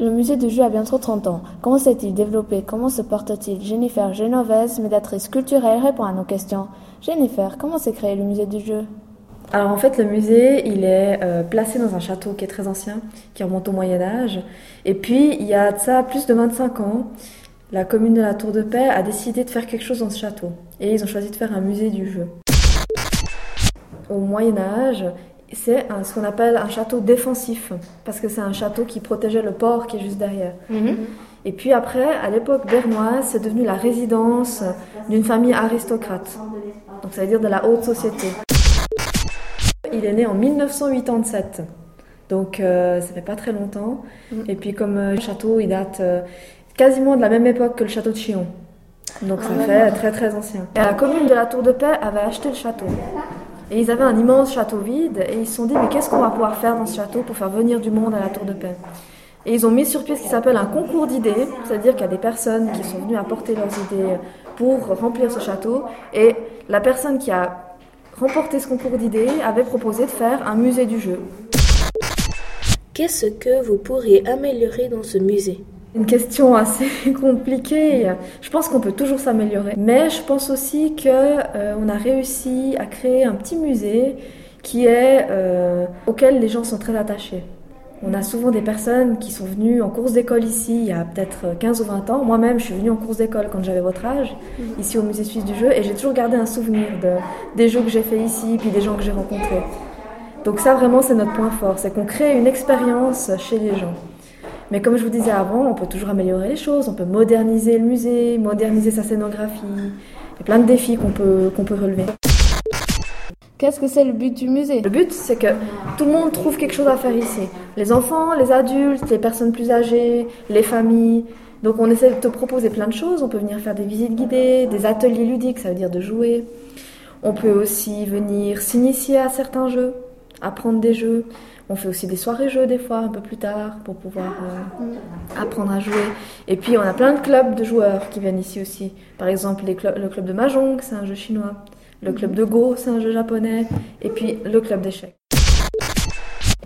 Le musée du jeu a bientôt 30 ans. Comment s'est-il développé? Comment se porte-t-il? Jennifer Genovese, médiatrice culturelle, répond à nos questions. Jennifer, comment s'est créé le musée du jeu alors en fait, le musée, il est euh, placé dans un château qui est très ancien, qui remonte au Moyen Âge. Et puis, il y a ça plus de 25 ans, la commune de la Tour de Paix a décidé de faire quelque chose dans ce château. Et ils ont choisi de faire un musée du jeu. Au Moyen Âge, c'est ce qu'on appelle un château défensif, parce que c'est un château qui protégeait le port qui est juste derrière. Mhm. Et puis après, à l'époque bernoise, c'est devenu la résidence d'une famille aristocrate. Donc ça veut dire de la haute société. Il est né en 1987. Donc euh, ça fait pas très longtemps. Mhm. Et puis comme euh, le château, il date euh, quasiment de la même époque que le château de Chillon. Donc ça ah, fait très très ancien. Et la commune de la Tour de Paix avait acheté le château. Et ils avaient un immense château vide et ils se sont dit mais qu'est-ce qu'on va pouvoir faire dans ce château pour faire venir du monde à la Tour de Paix? Et ils ont mis sur pied ce qui s'appelle un concours d'idées, c'est-à-dire qu'il y a des personnes qui sont venues apporter leurs idées pour remplir ce château et la personne qui a remporté ce concours d'idées avait proposé de faire un musée du jeu. Qu'est-ce que vous pourriez améliorer dans ce musée? Une question assez compliquée. Je pense qu'on peut toujours s'améliorer, mais je pense aussi que euh, on a réussi à créer un petit musée qui est euh, auquel les gens sont très attachés. On a souvent des personnes qui sont venues en course d'école ici il y a peut-être 15 ou 20 ans. Moi-même, je suis venue en course d'école quand j'avais votre âge, ici au musée suisse du jeu, et j'ai toujours gardé un souvenir de, des jeux que j'ai fait ici, puis des gens que j'ai rencontrés. Donc ça, vraiment, c'est notre point fort, c'est qu'on crée une expérience chez les gens. Mais comme je vous disais avant, on peut toujours améliorer les choses, on peut moderniser le musée, moderniser sa scénographie. Il y a plein de défis qu'on peut, qu'on peut relever. Qu'est-ce que c'est le but du musée? Le but, c'est que tout le monde trouve quelque chose à faire ici. Les enfants, les adultes, les personnes plus âgées, les familles. Donc on essaie de te proposer plein de choses. On peut venir faire des visites guidées, des ateliers ludiques, ça veut dire de jouer. On peut aussi venir s'initier à certains jeux, apprendre des jeux. On fait aussi des soirées jeux des fois un peu plus tard pour pouvoir euh, apprendre à jouer. Et puis on a plein de clubs de joueurs qui viennent ici aussi. Par exemple le club de Mahjong, c'est un jeu chinois. Le club de Go, c'est un jeu japonais. Et puis le club d'échecs.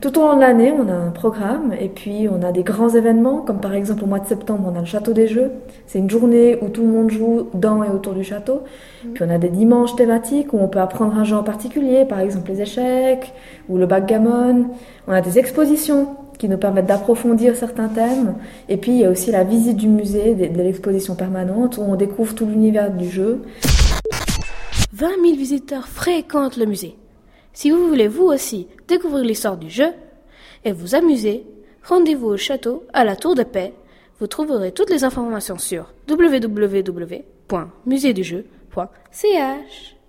Tout au long de l'année, on a un programme et puis on a des grands événements, comme par exemple au mois de septembre, on a le château des jeux. C'est une journée où tout le monde joue dans et autour du château. Puis on a des dimanches thématiques où on peut apprendre un jeu en particulier, par exemple les échecs ou le backgammon. On a des expositions qui nous permettent d'approfondir certains thèmes. Et puis il y a aussi la visite du musée, de l'exposition permanente, où on découvre tout l'univers du jeu. 20 000 visiteurs fréquentent le musée. Si vous voulez vous aussi découvrir l'histoire du jeu et vous amuser, rendez-vous au château à la Tour de Paix. Vous trouverez toutes les informations sur www.musédujeu.ch.